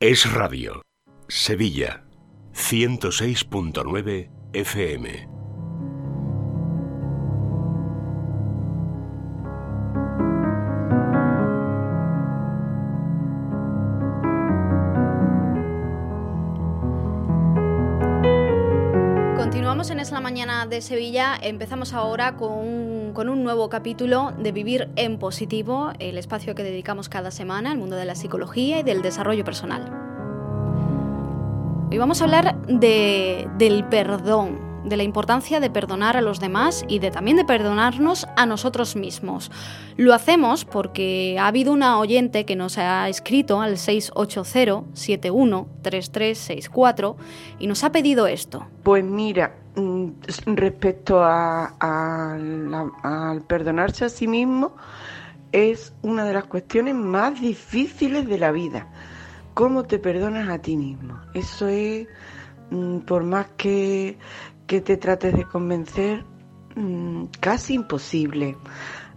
Es Radio. Sevilla. 106.9 FM. Continuamos en Es la Mañana de Sevilla. Empezamos ahora con con un nuevo capítulo de Vivir en Positivo, el espacio que dedicamos cada semana al mundo de la psicología y del desarrollo personal. Hoy vamos a hablar de, del perdón, de la importancia de perdonar a los demás y de también de perdonarnos a nosotros mismos. Lo hacemos porque ha habido una oyente que nos ha escrito al 680-713364 y nos ha pedido esto. Pues mira, respecto a, al perdonarse a sí mismo, es una de las cuestiones más difíciles de la vida. ¿Cómo te perdonas a ti mismo? Eso es, mm, por más que, que te trates de convencer, mm, casi imposible.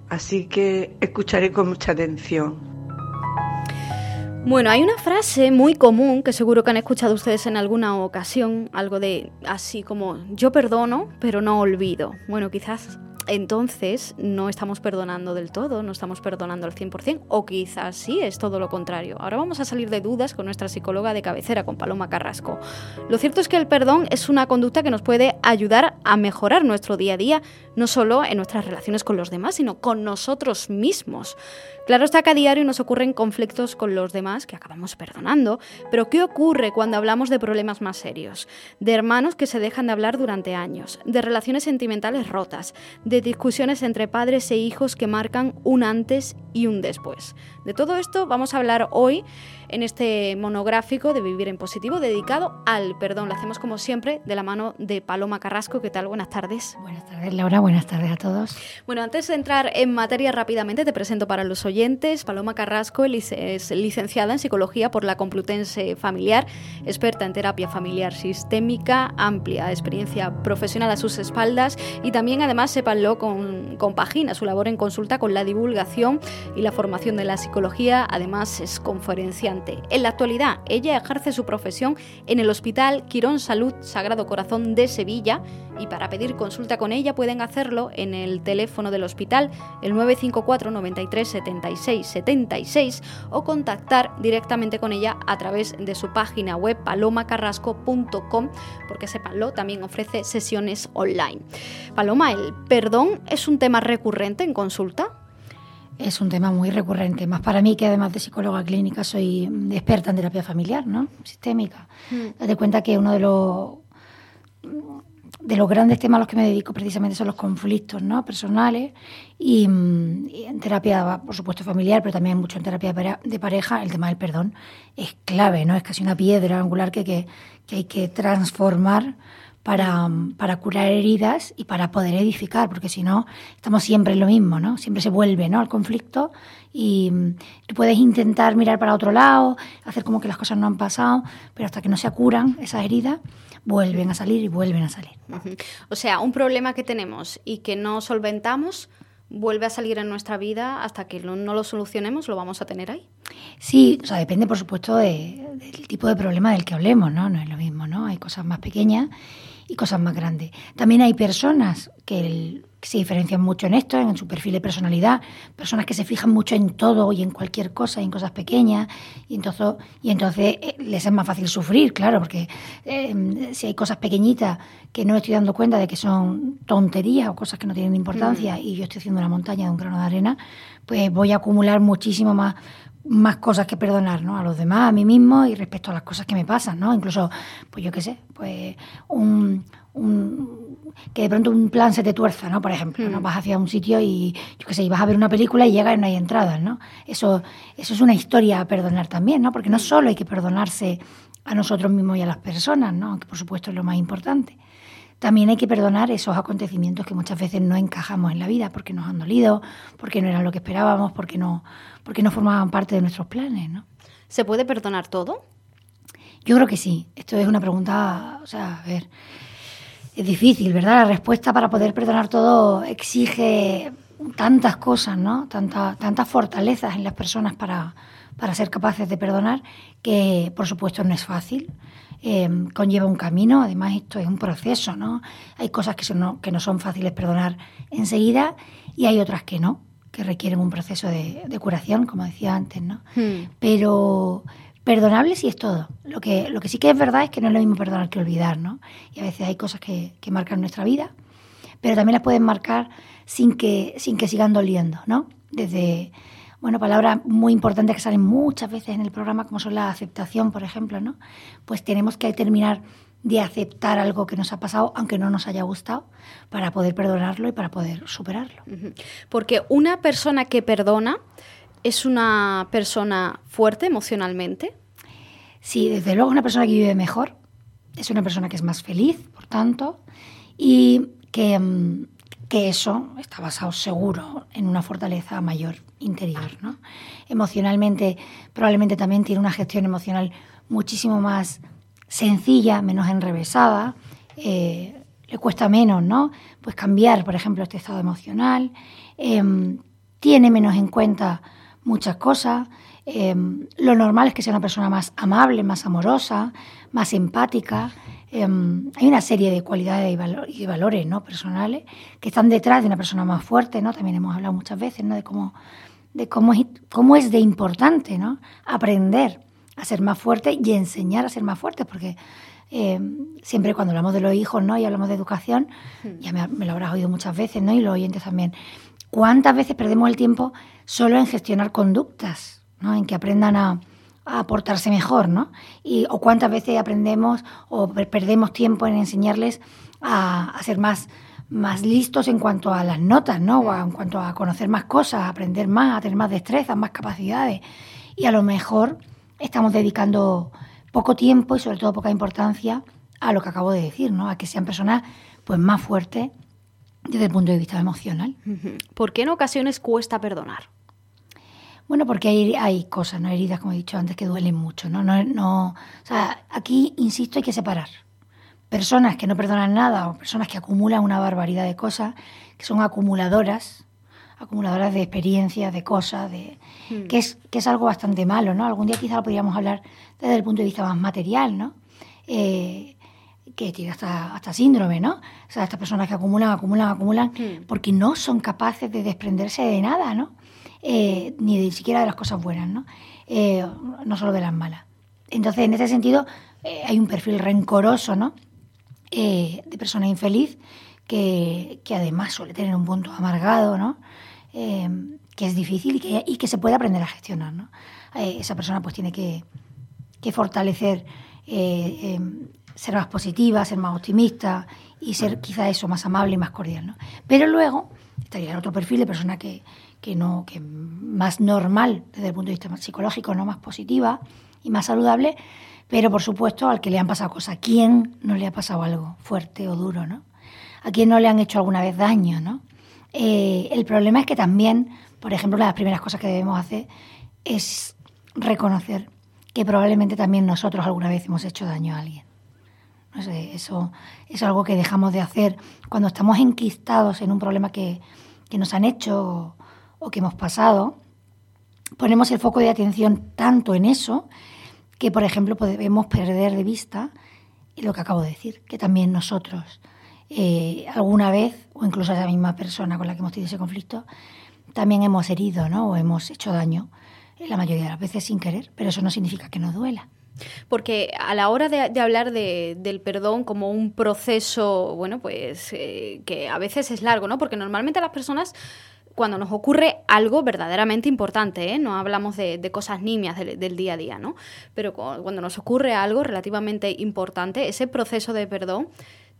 Así que escucharé con mucha atención. Bueno, hay una frase muy común que seguro que han escuchado ustedes en alguna ocasión, algo de así como yo perdono, pero no olvido. Bueno, quizás entonces no estamos perdonando del todo, no estamos perdonando al 100%, o quizás sí es todo lo contrario. Ahora vamos a salir de dudas con nuestra psicóloga de cabecera, con Paloma Carrasco. Lo cierto es que el perdón es una conducta que nos puede ayudar a mejorar nuestro día a día, no solo en nuestras relaciones con los demás, sino con nosotros mismos. Claro está que a diario nos ocurren conflictos con los demás que acabamos perdonando, pero ¿qué ocurre cuando hablamos de problemas más serios? De hermanos que se dejan de hablar durante años, de relaciones sentimentales rotas, de discusiones entre padres e hijos que marcan un antes y un después. De todo esto vamos a hablar hoy en este monográfico de Vivir en Positivo dedicado al perdón. Lo hacemos como siempre de la mano de Paloma Carrasco. ¿Qué tal? Buenas tardes. Buenas tardes, Laura. Buenas tardes a todos. Bueno, antes de entrar en materia rápidamente, te presento para los oyentes. Paloma Carrasco es licenciada en Psicología por la Complutense Familiar, experta en terapia familiar sistémica, amplia experiencia profesional a sus espaldas y también, además, sépanlo, con, compagina su labor en consulta con la divulgación y la formación de la psicología. Además, es conferenciante. En la actualidad, ella ejerce su profesión en el Hospital Quirón Salud Sagrado Corazón de Sevilla y para pedir consulta con ella pueden hacerlo en el teléfono del hospital, el 954 93 76 76 o contactar directamente con ella a través de su página web palomacarrasco.com porque sepanlo, también ofrece sesiones online. Paloma, ¿el perdón es un tema recurrente en consulta? Es un tema muy recurrente, más para mí que además de psicóloga clínica soy mm, experta en terapia familiar, ¿no? Sistémica. Date cuenta que uno de los de los grandes temas a los que me dedico precisamente son los conflictos ¿no? personales y, mm, y en terapia, por supuesto, familiar, pero también mucho en terapia de pareja, el tema del perdón es clave, ¿no? Es casi una piedra angular que, que, que hay que transformar para, para curar heridas y para poder edificar, porque si no, estamos siempre en lo mismo, ¿no? Siempre se vuelve, ¿no? Al conflicto y mm, tú puedes intentar mirar para otro lado, hacer como que las cosas no han pasado, pero hasta que no se curan esas heridas, vuelven a salir y vuelven a salir. O sea, un problema que tenemos y que no solventamos vuelve a salir en nuestra vida hasta que no, no lo solucionemos, lo vamos a tener ahí. Sí, o sea, depende, por supuesto, de- del tipo de problema del que hablemos, ¿no? No es lo mismo, ¿no? Hay cosas más pequeñas y cosas más grandes. También hay personas que, el- que se diferencian mucho en esto, en su perfil de personalidad, personas que se fijan mucho en todo y en cualquier cosa, y en cosas pequeñas, y entonces, y entonces eh, les es más fácil sufrir, claro, porque eh, si hay cosas pequeñitas que no me estoy dando cuenta de que son tonterías o cosas que no tienen importancia y yo estoy haciendo una montaña de un grano de arena, pues voy a acumular muchísimo más más cosas que perdonar, ¿no? A los demás, a mí mismo y respecto a las cosas que me pasan, ¿no? Incluso, pues yo qué sé, pues un, un- que de pronto un plan se te tuerza, ¿no? Por ejemplo, ¿no? Vas hacia un sitio y, yo qué sé, y vas a ver una película y llegas y no hay entradas, ¿no? Eso, eso es una historia a perdonar también, ¿no? Porque no solo hay que perdonarse a nosotros mismos y a las personas, ¿no? Que por supuesto es lo más importante. También hay que perdonar esos acontecimientos que muchas veces no encajamos en la vida porque nos han dolido, porque no eran lo que esperábamos, porque no, porque no formaban parte de nuestros planes, ¿no? ¿Se puede perdonar todo? Yo creo que sí. Esto es una pregunta, o sea, a ver, es difícil, ¿verdad? La respuesta para poder perdonar todo exige tantas cosas, ¿no? Tanta- tantas fortalezas en las personas para, para ser capaces de perdonar, que por supuesto no es fácil. Eh, conlleva un camino, además esto es un proceso, ¿no? Hay cosas que, son, que no son fáciles perdonar enseguida y hay otras que no, que requieren un proceso de, curación, como decía antes, ¿no? Hmm. Pero perdonable sí es todo. Lo que, lo que sí que es verdad es que no es lo mismo perdonar que olvidar, ¿no? Y a veces hay cosas que, que marcan nuestra vida, pero también las pueden marcar sin que, sin que sigan doliendo, ¿no? Desde bueno, palabras muy importantes que salen muchas veces en el programa, como son la aceptación, por ejemplo, ¿no? Pues tenemos que terminar de aceptar algo que nos ha pasado, aunque no nos haya gustado, para poder perdonarlo y para poder superarlo. Porque una persona que perdona es una persona fuerte emocionalmente. Sí, desde luego una persona que vive mejor, es una persona que es más feliz, por tanto, y que, mm, que eso está basado seguro en una fortaleza mayor interior. ¿no? Emocionalmente, probablemente también tiene una gestión emocional muchísimo más sencilla, menos enrevesada, eh, le cuesta menos, ¿no? Pues cambiar, por ejemplo, este estado emocional, em, tiene menos en cuenta muchas cosas. Em, lo normal es que sea una persona más amable, más amorosa, más empática. Em, hay una serie de cualidades y, valores ¿no? personales que están detrás de una persona más fuerte, ¿no? También hemos hablado muchas veces ¿no? de cómo, de cómo, es, cómo es de importante ¿no? aprender a ser más fuerte y enseñar a ser más fuerte, porque em, siempre cuando hablamos de los hijos ¿no? y hablamos de educación, hmm. ya me, me, lo habrás oído muchas veces, ¿no? y los oyentes también, ¿cuántas veces perdemos el tiempo solo en gestionar conductas, ¿no? en que aprendan a, a portarse mejor, ¿no? Y, o cuántas veces aprendemos o perdemos tiempo en enseñarles a, ser más, más listos en cuanto a las notas, ¿no? O en cuanto a conocer más cosas, a aprender más, a tener más destrezas, más capacidades. Y a lo mejor estamos dedicando poco tiempo y sobre todo poca importancia a lo que acabo de decir, ¿no? A que sean personas pues más fuertes desde el punto de vista emocional. ¿Por qué en ocasiones cuesta perdonar? Bueno, porque hay, hay cosas, ¿no? Heridas, como he dicho antes, que duelen mucho, ¿no? no, no o sea, aquí, insisto, hay que separar. Personas que no perdonan nada o personas que acumulan una barbaridad de cosas, que son acumuladoras, acumuladoras de experiencias, de cosas, de, hmm. que, es, que es algo bastante malo, ¿no? Algún día quizá lo podríamos hablar desde el punto de vista más material, ¿no? Eh, que tiene hasta, hasta síndrome, ¿no? O sea, estas personas que acumulan, acumulan, acumulan, hmm. porque no son capaces de desprenderse de nada, ¿no? Eh, ni de siquiera de las cosas buenas, ¿no? Eh, no solo de las malas. Entonces, en ese sentido, eh, hay un perfil rencoroso, ¿no? de persona infeliz que, además suele tener un punto amargado, ¿no? que es difícil y que, que, se puede aprender a gestionar, ¿no? esa persona pues tiene que, que fortalecer, ser más positiva, ser más optimista y ser quizá eso, más amable y más cordial, ¿no? Pero luego estaría el otro perfil de persona que, que no que más normal desde el punto de vista psicológico, no más positiva y más saludable, pero por supuesto al que le han pasado cosas. ¿A quién no le ha pasado algo fuerte o duro, no? ¿A quién no le han hecho alguna vez daño, no? Eh, el problema es que también, por ejemplo, una de las primeras cosas que debemos hacer es reconocer que probablemente también nosotros alguna vez hemos hecho daño a alguien. No sé, eso es algo que dejamos de hacer cuando estamos enquistados en un problema que, que nos han hecho o que hemos pasado, ponemos el foco de atención tanto en eso que, por ejemplo, podemos perder de vista lo que acabo de decir, que también nosotros eh, alguna vez, o incluso a la misma persona con la que hemos tenido ese conflicto, también hemos herido ¿no? o hemos hecho daño, la mayoría de las veces sin querer, pero eso no significa que nos duela. Porque a la hora de, hablar del perdón como un proceso, bueno, pues eh, que a veces es largo, ¿no? Porque normalmente las personas cuando nos ocurre algo verdaderamente importante, ¿eh? no hablamos de, cosas nimias del, día a día, ¿no? Pero cuando nos ocurre algo relativamente importante, ese proceso de perdón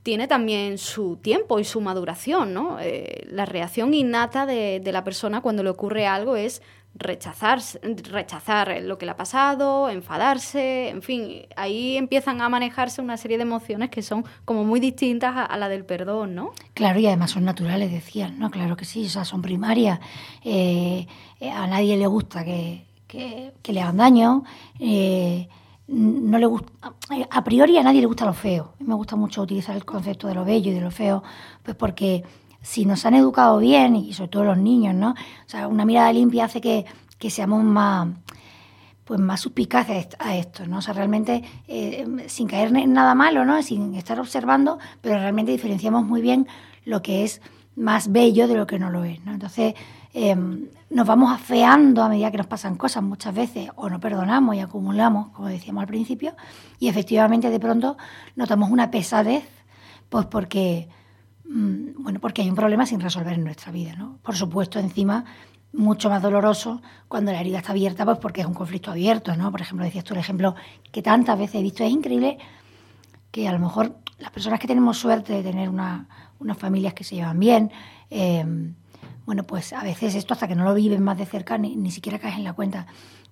tiene también su tiempo y su maduración, ¿no? Eh, la reacción innata de, la persona cuando le ocurre algo es rechazar, rechazar lo que le ha pasado, enfadarse, en fin, ahí empiezan a manejarse una serie de emociones que son como muy distintas a, la del perdón, ¿no? Claro, y además son naturales, decían, ¿no? Claro que sí, o sea, son primarias. Eh, a nadie le gusta que, le hagan daño. Eh, no le gusta, a priori a nadie le gusta lo feo. Me gusta mucho utilizar el concepto de lo bello y de lo feo, pues porque si nos han educado bien, y sobre todo los niños, ¿no? O sea, una mirada limpia hace que, seamos más, pues más suspicaz a esto, ¿no? O sea, realmente eh, sin caer en nada malo, ¿no? Sin estar observando, pero realmente diferenciamos muy bien lo que es más bello de lo que no lo es, ¿no? Entonces, em, nos vamos afeando a medida que nos pasan cosas muchas veces, o no perdonamos y acumulamos, como decíamos al principio, y efectivamente de pronto notamos una pesadez, pues porque, bueno, porque hay un problema sin resolver en nuestra vida, ¿no? Por supuesto, encima mucho más doloroso cuando la herida está abierta, pues porque es un conflicto abierto, ¿no? Por ejemplo, decías tú el ejemplo que tantas veces he visto, es increíble que a lo mejor las personas que tenemos suerte de tener una, unas familias que se llevan bien, eh, bueno, pues a veces esto hasta que no lo viven más de cerca ni, ni siquiera caes en la cuenta.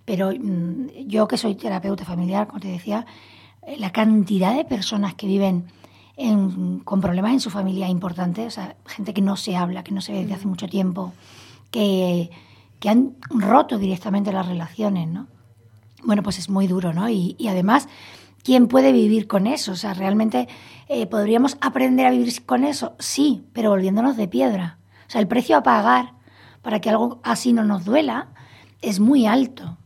Pero mm, yo que soy terapeuta familiar, como te decía, eh, la cantidad de personas que viven con problemas en su familia es importante, o sea, gente que no se habla, que no se ve desde hace mucho tiempo, que, han roto directamente las relaciones, ¿no? Bueno, pues es muy duro, ¿no? Y, además, ¿quién puede vivir con eso? O sea, realmente eh, podríamos aprender a vivir con eso, sí, pero volviéndonos de piedra. O sea, el precio a pagar para que algo así no nos duela es muy alto.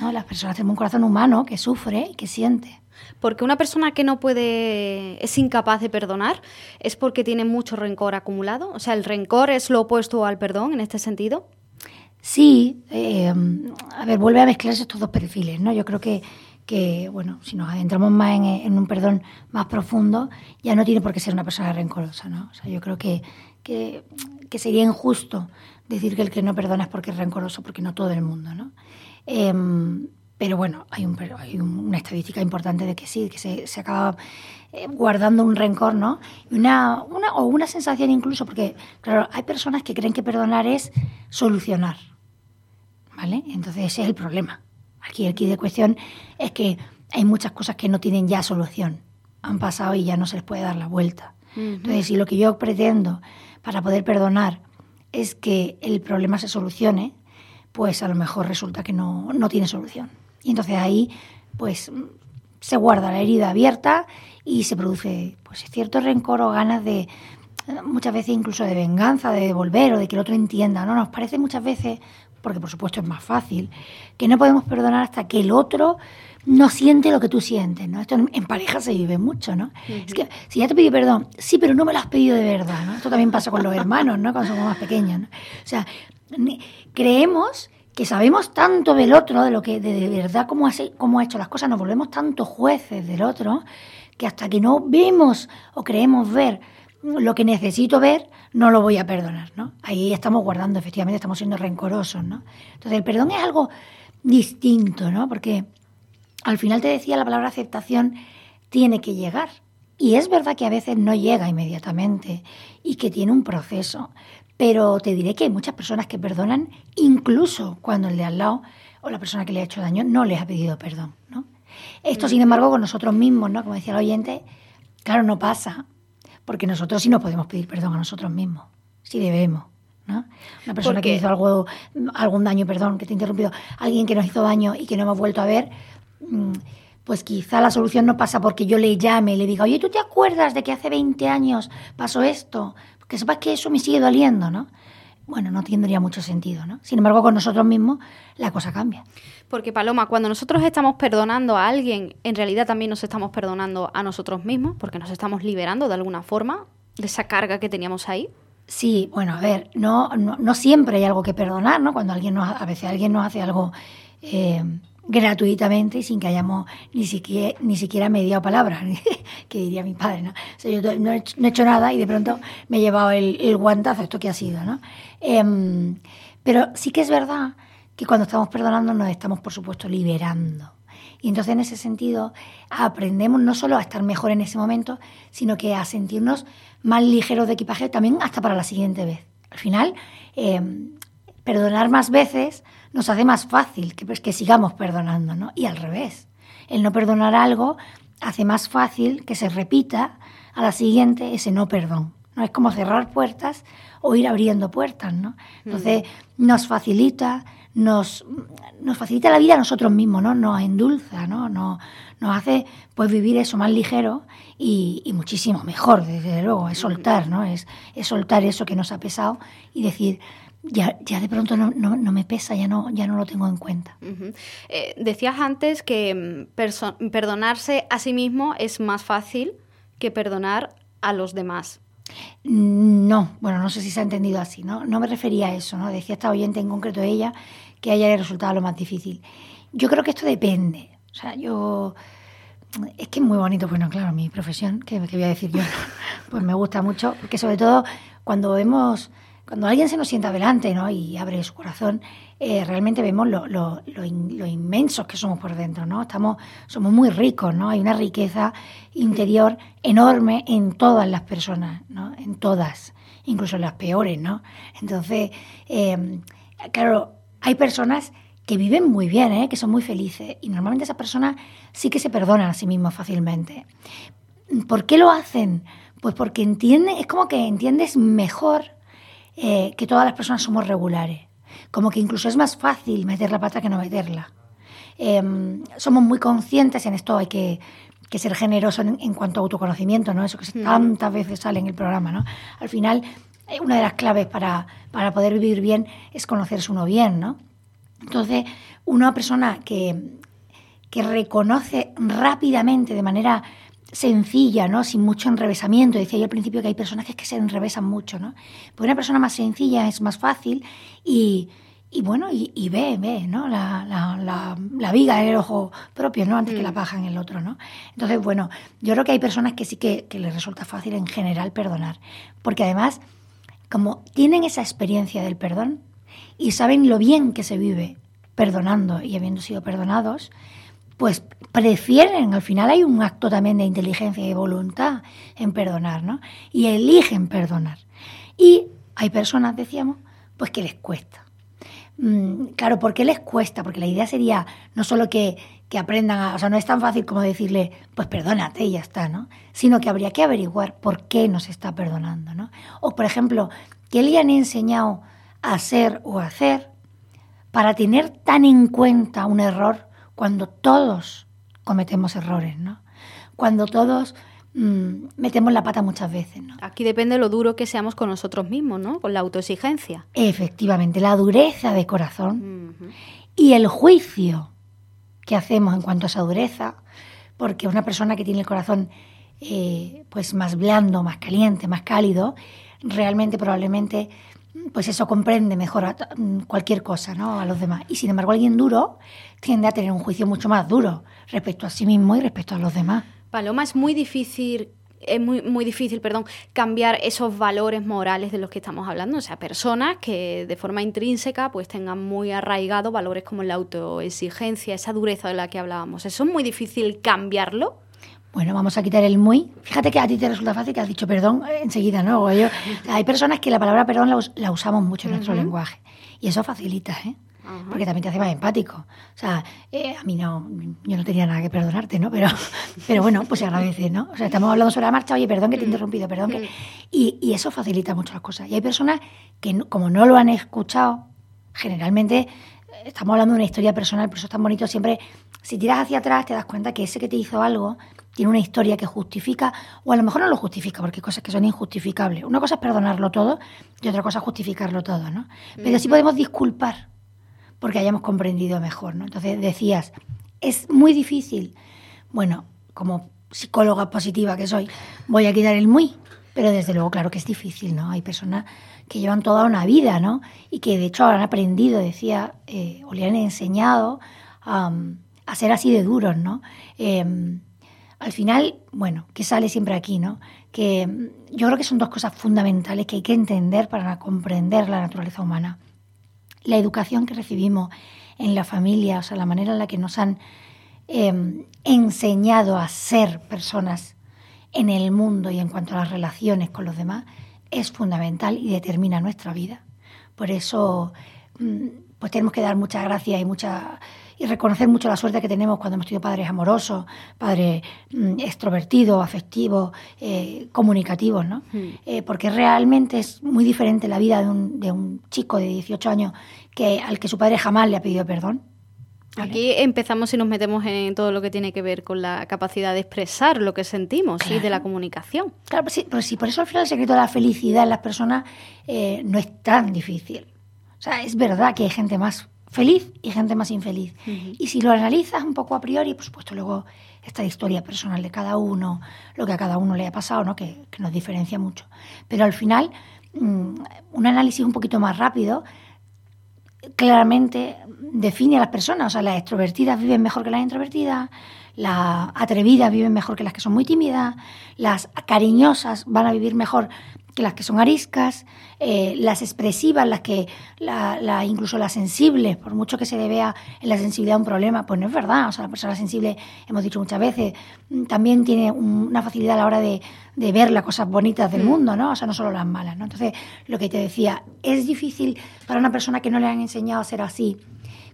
¿no? Las personas tienen un corazón humano que sufre y que siente. Porque una persona que no puede, es incapaz de perdonar, es porque tiene mucho rencor acumulado. O sea, el rencor es lo opuesto al perdón en este sentido. Sí, eh, a ver, vuelve a mezclarse estos dos perfiles, ¿no? Yo creo que, que bueno, si nos adentramos más en, un perdón más profundo, ya no tiene por qué ser una persona rencorosa, ¿no? O sea, yo creo que, que, sería injusto decir que el que no perdona es porque es rencoroso, porque no todo el mundo, ¿no? Em, pero bueno, hay, un, hay una estadística importante de que sí, que se, se acaba eh, guardando un rencor, ¿no? Una, una, o una sensación incluso, porque, claro, hay personas que creen que perdonar es solucionar, ¿vale? Entonces ese es el problema. Aquí el de cuestión es que hay muchas cosas que no tienen ya solución. Han pasado y ya no se les puede dar la vuelta. Entonces, si lo que yo pretendo para poder perdonar es que el problema se solucione, pues a lo mejor resulta que no, no tiene solución. Y entonces ahí, pues, se guarda la herida abierta y se produce, pues, cierto rencor o ganas de, muchas veces incluso de venganza, de devolver o de que el otro entienda. ¿no? Nos parece muchas veces, porque por supuesto es más fácil, que no podemos perdonar hasta que el otro no siente lo que tú sientes, ¿no? Esto en, pareja se vive mucho, ¿no? Es que si ya te pedí perdón, sí, pero no me lo has pedido de verdad, ¿no? Esto también pasa con los hermanos, ¿no? Cuando somos más pequeños, ¿no? O sea, creemos que sabemos tanto del otro, de lo que de, verdad cómo, hace, cómo ha hecho las cosas, nos volvemos tanto jueces del otro, que hasta que no vemos o creemos ver lo que necesito ver, no lo voy a perdonar, ¿no? Ahí estamos guardando, efectivamente, estamos siendo rencorosos, ¿no? Entonces, el perdón es algo distinto, ¿no? Porque al final te decía, la palabra aceptación tiene que llegar. Y es verdad que a veces no llega inmediatamente y que tiene un proceso. Pero te diré que hay muchas personas que perdonan incluso cuando el de al lado o la persona que le ha hecho daño no les ha pedido perdón. ¿no? Esto, sin embargo, con nosotros mismos, ¿no? como decía el oyente, claro, no pasa, porque nosotros sí no podemos pedir perdón a nosotros mismos, sí debemos. ¿no? Una persona que hizo algo, algún daño, perdón, que te he interrumpido, alguien que nos hizo daño y que no hemos vuelto a ver, mm, pues quizá la solución no pasa porque yo le llame y le diga, oye, ¿tú te acuerdas de que hace 20 años pasó esto? Que sepas que eso me sigue doliendo, ¿no? Bueno, no tendría mucho sentido, ¿no? Sin embargo, con nosotros mismos la cosa cambia. Porque Paloma, cuando nosotros estamos perdonando a alguien, en realidad también nos estamos perdonando a nosotros mismos, porque nos estamos liberando de alguna forma de esa carga que teníamos ahí. Sí, bueno, a ver, no, no, siempre hay algo que perdonar, ¿no? Cuando alguien nos, a veces alguien nos hace algo eh, gratuitamente y sin que hayamos ni siquiera, ni siquiera mediado palabras, que diría mi padre, ¿no? Yo no he, hecho, nada y de pronto me he llevado el, guantazo, esto que ha sido, ¿no? Em, pero sí que es verdad que cuando estamos perdonando nos estamos, por supuesto, liberando. Y entonces en ese sentido aprendemos no solo a estar mejor en ese momento, sino que a sentirnos más ligeros de equipaje también hasta para la siguiente vez. Al final, em, perdonar más veces nos hace más fácil que, pues, que sigamos perdonando, ¿no? Y al revés, el no perdonar algo hace más fácil que se repita a la siguiente ese no perdón. ¿no? Es como cerrar puertas o ir abriendo puertas, ¿no? Entonces nos facilita, nos, nos facilita la vida a nosotros mismos, ¿no? Nos endulza, ¿no? Nos, nos hace pues vivir eso más ligero y, y, muchísimo mejor, desde luego, es soltar, ¿no? Es, es soltar eso que nos ha pesado y decir, ya, ya de pronto no, no, me pesa, ya no, ya no lo tengo en cuenta. Eh, decías antes que mm, perdonarse a sí mismo es más fácil que perdonar a los demás. No, bueno, no sé si se ha entendido así, ¿no? No me refería a eso, ¿no? Decía esta oyente en concreto ella que a ella le resultaba lo más difícil. Yo creo que esto depende. O sea, yo... Es que es muy bonito, bueno, claro, mi profesión, que, que voy a decir yo, pues me gusta mucho, porque sobre todo cuando vemos cuando alguien se nos sienta delante ¿no? y abre su corazón, eh, realmente vemos lo, lo, lo, inmensos que somos por dentro, ¿no? Estamos, somos muy ricos, ¿no? Hay una riqueza interior enorme en todas las personas, ¿no? En todas, incluso en las peores, ¿no? Entonces, eh, claro, hay personas que viven muy bien, ¿eh? que son muy felices, y normalmente esas personas sí que se perdonan a sí mismos fácilmente. ¿Por qué lo hacen? Pues porque entienden, es como que entiendes mejor eh, que todas las personas somos regulares. Como que incluso es más fácil meter la pata que no meterla. Em, somos muy conscientes en esto, hay que, ser generoso en, cuanto a autoconocimiento, ¿no? Eso que tantas veces sale en el programa, ¿no? Al final, eh, una de las claves para, para poder vivir bien es conocerse uno bien, ¿no? Entonces, una persona que, que reconoce rápidamente, de manera sencilla, ¿no? Sin mucho enrevesamiento. Decía yo al principio que hay personajes que se enrevesan mucho, ¿no? Pues una persona más sencilla es más fácil y, y bueno, y, ve, ve, ¿no? La, la, la, viga en el ojo propio, ¿no? Antes que la mm. paja en el otro, ¿no? Entonces, bueno, yo creo que hay personas que sí que, que les resulta fácil en general perdonar. Porque además, como tienen esa experiencia del perdón y saben lo bien que se vive perdonando y habiendo sido perdonados, pues prefieren, al final hay un acto también de inteligencia y voluntad en perdonar, ¿no? Y eligen perdonar. Y hay personas, decíamos, pues que les cuesta. Mm, claro, ¿por qué les cuesta? Porque la idea sería no solo que, que aprendan, a, o sea, no es tan fácil como decirle, pues perdónate y ya está, ¿no? Sino que habría que averiguar por qué nos está perdonando, ¿no? O, por ejemplo, ¿qué le han enseñado a hacer o hacer para tener tan en cuenta un error cuando todos cometemos errores, ¿no? Cuando todos mm, metemos la pata muchas veces, ¿no? Aquí depende lo duro que seamos con nosotros mismos, ¿no? Con la autoexigencia. Efectivamente, la dureza de corazón y el juicio que hacemos en cuanto a esa dureza, porque una persona que tiene el corazón eh, pues más blando, más caliente, más cálido, realmente probablemente pues eso comprende mejor cualquier cosa, ¿no? A los demás. Y sin embargo, alguien duro tiende a tener un juicio mucho más duro respecto a sí mismo y respecto a los demás. Paloma, es muy difícil es muy, muy difícil, perdón, cambiar esos valores morales de los que estamos hablando. O sea, personas que de forma intrínseca pues tengan muy arraigados valores como la autoexigencia, esa dureza de la que hablábamos. ¿Eso es muy difícil cambiarlo? Bueno, vamos a quitar el muy. Fíjate que a ti te resulta fácil que has dicho perdón eh, enseguida, ¿no? Yo, hay personas que la palabra perdón la, usamos mucho en nuestro lenguaje y eso facilita, ¿eh? Porque también te hace más empático. O sea, eh, a mí no, yo no tenía nada que perdonarte, ¿no? Pero, pero bueno, pues se agradece, ¿no? O sea, estamos hablando sobre la marcha, oye, perdón que te he interrumpido, perdón que... Y, y eso facilita mucho las cosas. Y hay personas que, como no lo han escuchado, generalmente eh, estamos hablando de una historia personal, por eso es tan bonito siempre. Si tiras hacia atrás, te das cuenta que ese que te hizo algo tiene una historia que justifica, o a lo mejor no lo justifica, porque hay cosas que son injustificables. Una cosa es perdonarlo todo y otra cosa es justificarlo todo, ¿no? Pero sí podemos disculpar porque hayamos comprendido mejor, ¿no? Entonces decías, es muy difícil. Bueno, como psicóloga positiva que soy, voy a quitar el muy, pero desde luego, claro que es difícil, ¿no? Hay personas que llevan toda una vida, ¿no? Y que de hecho han aprendido, decía, eh, o le han enseñado a ser así de duros, ¿no? Em, al final, bueno, que sale siempre aquí, ¿no? Que mm, yo creo que son dos cosas fundamentales que hay que entender para comprender la naturaleza humana. La educación que recibimos en la familia, o sea, la manera en la que nos han em, enseñado a ser personas en el mundo y en cuanto a las relaciones con los demás, es fundamental y determina nuestra vida. Por eso, mm, pues tenemos que dar muchas gracias y mucha y reconocer mucho la suerte que tenemos cuando hemos tenido padres amorosos, padres mm, extrovertidos, afectivos, eh, comunicativos, ¿no? Hmm. Eh, porque realmente es muy diferente la vida de un, de un chico de 18 años que al que su padre jamás le ha pedido perdón. Aquí empezamos y nos metemos en todo lo que tiene que ver con la capacidad de expresar lo que sentimos y de la comunicación. Claro, pues sí, pues sí, por eso al final el secreto de la felicidad en las personas eh, no es tan difícil. sea, es verdad que hay gente más feliz y gente más infeliz. Y si lo analizas un poco a priori, por supuesto, luego esta historia personal de cada uno, lo que a cada uno le ha pasado, ¿no? que, nos diferencia mucho. Pero al final, mm, un análisis un poquito más rápido claramente define a las personas. O sea, las extrovertidas viven mejor que las introvertidas, las atrevidas viven mejor que las que son muy tímidas, las cariñosas van a vivir mejor las que son ariscas, eh, las expresivas, las que, la, incluso las sensibles, por mucho que se le vea en la sensibilidad un problema, pues no es verdad. O sea, la persona sensible, hemos dicho muchas veces, mm, también tiene una facilidad a la hora de, de, ver las cosas bonitas del mm. mundo, ¿no? O sea, no solo las malas, ¿no? Entonces, lo que te decía, ¿es difícil para una persona que no le han enseñado a ser así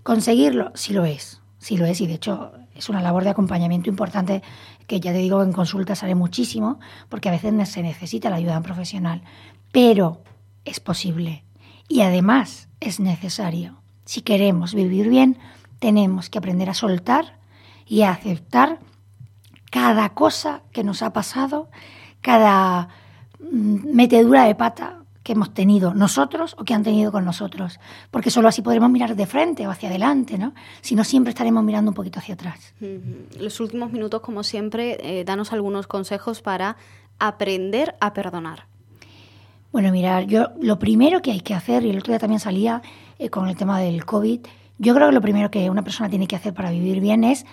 conseguirlo? Sí lo es, sí lo es, y de hecho es una labor de acompañamiento importante que ya te digo en consulta sale muchísimo, porque a veces se necesita la ayuda profesional, pero es posible y además es necesario. Si queremos vivir bien, tenemos que aprender a soltar y a aceptar cada cosa que nos ha pasado, cada mm, metedura de pata que hemos tenido nosotros o que han tenido con nosotros, porque solo así podremos mirar de frente o hacia adelante, ¿no? Si no, siempre estaremos mirando un poquito hacia atrás. Los últimos minutos, como siempre, eh, danos algunos consejos para aprender a perdonar. Bueno, mira, yo lo primero que hay que hacer, y el otro día también salía eh, con el tema del COVID, yo creo que lo primero que una persona tiene que hacer para vivir bien es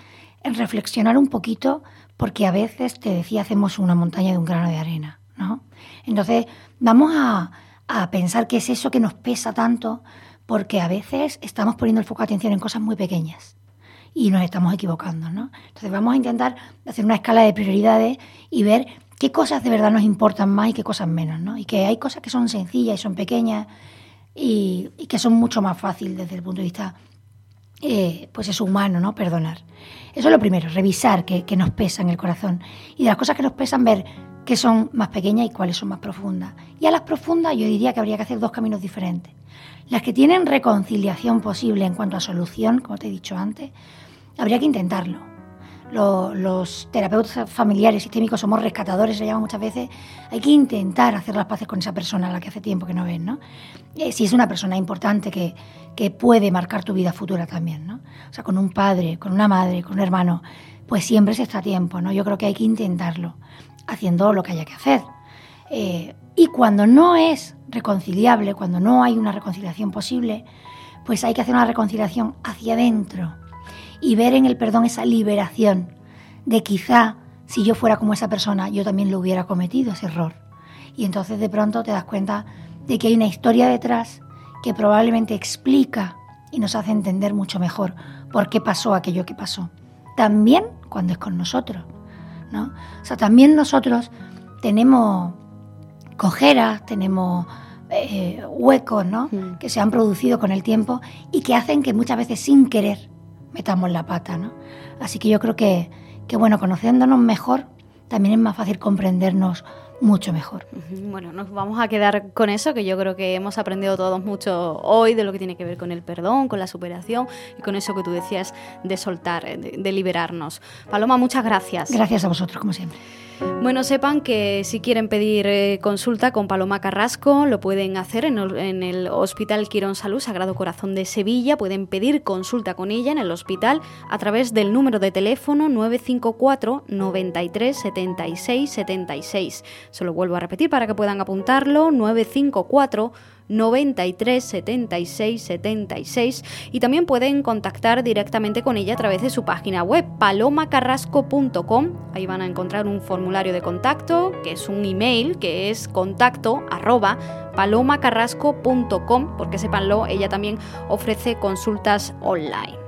reflexionar un poquito, porque a veces, te decía, hacemos una montaña de un grano de arena, ¿no? Entonces, vamos a, pensar qué es eso que nos pesa tanto, porque a veces estamos poniendo el foco de atención en cosas muy pequeñas y nos estamos equivocando, ¿no? Entonces vamos a intentar hacer una escala de prioridades y ver qué cosas de verdad nos importan más y qué cosas menos, ¿no? Y que hay cosas que son sencillas y son pequeñas y, que son mucho más fáciles desde el punto de vista, eh, pues es humano, ¿no? Perdonar. Eso es lo primero, revisar qué nos pesa en el corazón y de las cosas que nos pesan ver que son más pequeñas y cuáles son más profundas. Y a las profundas yo diría que habría que hacer dos caminos diferentes. Las que tienen reconciliación posible en cuanto a solución, como te he dicho antes, habría que intentarlo. Los, terapeutas familiares sistémicos somos rescatadores, se llama muchas veces. Hay que intentar hacer las paces con esa persona a la que hace tiempo que no ven, ¿no? Eh, si es una persona importante que, que puede marcar tu vida futura también, ¿no? O sea, con un padre, con una madre, con un hermano, pues siempre se está a tiempo, ¿no? Yo creo que hay que intentarlo haciendo lo que haya que hacer. Eh, y cuando no es reconciliable, cuando no hay una reconciliación posible, pues hay que hacer una reconciliación hacia adentro y ver en el perdón esa liberación de quizá si yo fuera como esa persona, yo también lo hubiera cometido ese error. Y entonces de pronto te das cuenta de que hay una historia detrás que probablemente explica y nos hace entender mucho mejor por qué pasó aquello que pasó. También cuando es con nosotros. ¿no? O sea, también nosotros tenemos cojeras, tenemos eh, huecos, ¿no? Mm. Que se han producido con el tiempo y que hacen que muchas veces sin querer metamos la pata, ¿no? Así que yo creo que, que bueno, conociéndonos mejor, también es más fácil comprendernos mucho mejor. Bueno, nos vamos a quedar con eso, que yo creo que hemos aprendido todos mucho hoy de lo que tiene que ver con el perdón, con la superación y con eso que tú decías de soltar, de liberarnos. Paloma, muchas gracias. Gracias a vosotros, como siempre. Bueno, sepan que si quieren pedir eh, consulta con Paloma Carrasco, lo pueden hacer en el, Hospital Quirón Salud Sagrado Corazón de Sevilla. Pueden pedir consulta con ella en el hospital a través del número de teléfono 954 93 76 76. Se lo vuelvo a repetir para que puedan apuntarlo: 954 93 76 76 y también pueden contactar directamente con ella a través de su página web palomacarrasco.com. Ahí van a encontrar un formulario de contacto que es un email que es contacto arroba palomacarrasco.com porque sépanlo, ella también ofrece consultas online.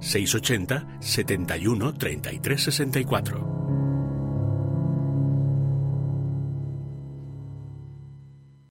680 71 33 64.